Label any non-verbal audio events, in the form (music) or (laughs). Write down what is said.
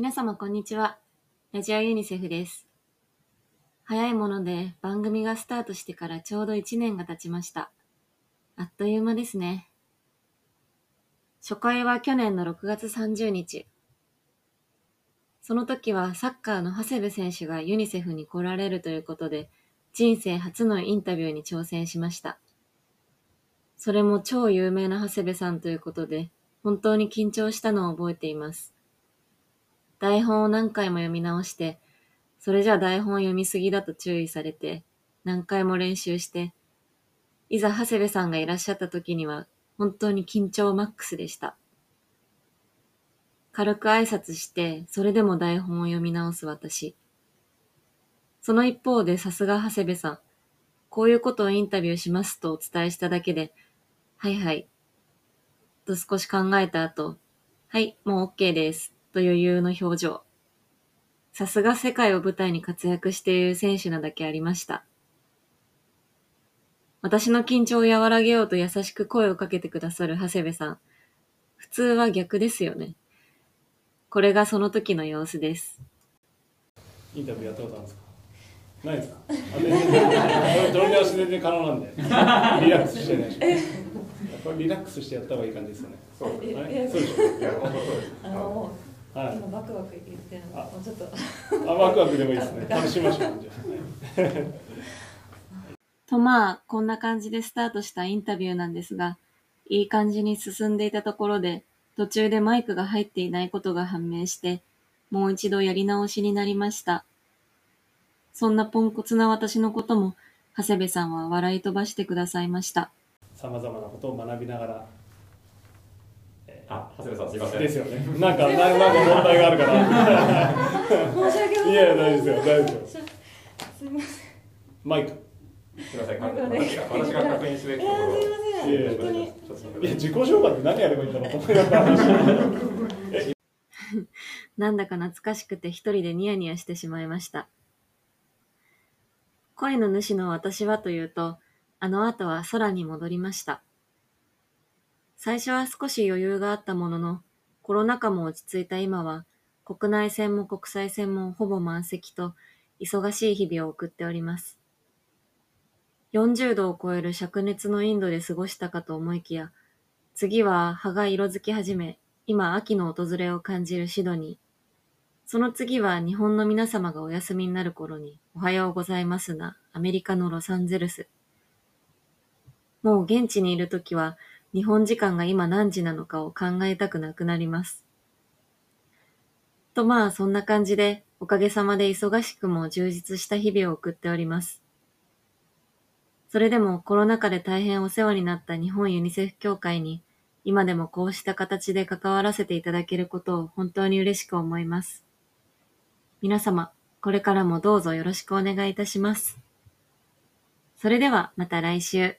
皆様こんにちは。ラジオユニセフです。早いもので番組がスタートしてからちょうど1年が経ちました。あっという間ですね。初回は去年の6月30日。その時はサッカーの長谷部選手がユニセフに来られるということで、人生初のインタビューに挑戦しました。それも超有名な長谷部さんということで、本当に緊張したのを覚えています。台本を何回も読み直して、それじゃ台本読みすぎだと注意されて、何回も練習して、いざ長谷部さんがいらっしゃった時には、本当に緊張マックスでした。軽く挨拶して、それでも台本を読み直す私。その一方でさすが長谷部さん、こういうことをインタビューしますとお伝えしただけで、はいはい、と少し考えた後、はい、もう OK です、と余裕の表情。さすが世界を舞台に活躍している選手なだけありました。私の緊張を和らげようと優しく声をかけてくださる長谷部さん。普通は逆ですよね。これがその時の様子です。インタビューやったことあるんですか？ないですか？あ全然取り直し全然可能なんで (laughs) リラックスしてないこれリラックスしてやった方がいい感じですよねそうあえれそうでしょいや本当そうですあのもうはい今バクバク言ってるのあ。もうちょっと。あワクワクでもいいですね。(laughs) 楽しみましょうじゃあ。は (laughs) いとまあ、こんな感じでスタートしたインタビューなんですが、いい感じに進んでいたところで、途中でマイクが入っていないことが判明して、もう一度やり直しになりました。そんなポンコツな私のことも、長谷部さんは笑い飛ばしてくださいました。さまざまなことを学びながらあ長谷部さんすいません。ですよね。なんかななんか問題があるから。申し訳ございいや大丈夫ですよ大丈夫ですよ。すみませんマイク。すいません。私が私が確認すべきところいやすいませんいや本当にいや自己紹介って何やればいいんだろうと思いながら。話なんだか懐かしくて一人でニヤニヤしてしまいました。声の主の私はというと、あの後は空に戻りました。最初は少し余裕があったものの、コロナ禍も落ち着いた今は、国内線も国際線もほぼ満席と、忙しい日々を送っております。40度を超える灼熱のインドで過ごしたかと思いきや、次は葉が色づき始め、今秋の訪れを感じるシドニー。その次は日本の皆様がお休みになる頃におはようございますなアメリカのロサンゼルス。もう現地にいるときは日本時間が今何時なのかを考えたくなくなります。とまあそんな感じでおかげさまで忙しくも充実した日々を送っております。それでもコロナ禍で大変お世話になった日本ユニセフ協会に今でもこうした形で関わらせていただけることを本当に嬉しく思います。皆様、これからもどうぞよろしくお願いいたします。それではまた来週。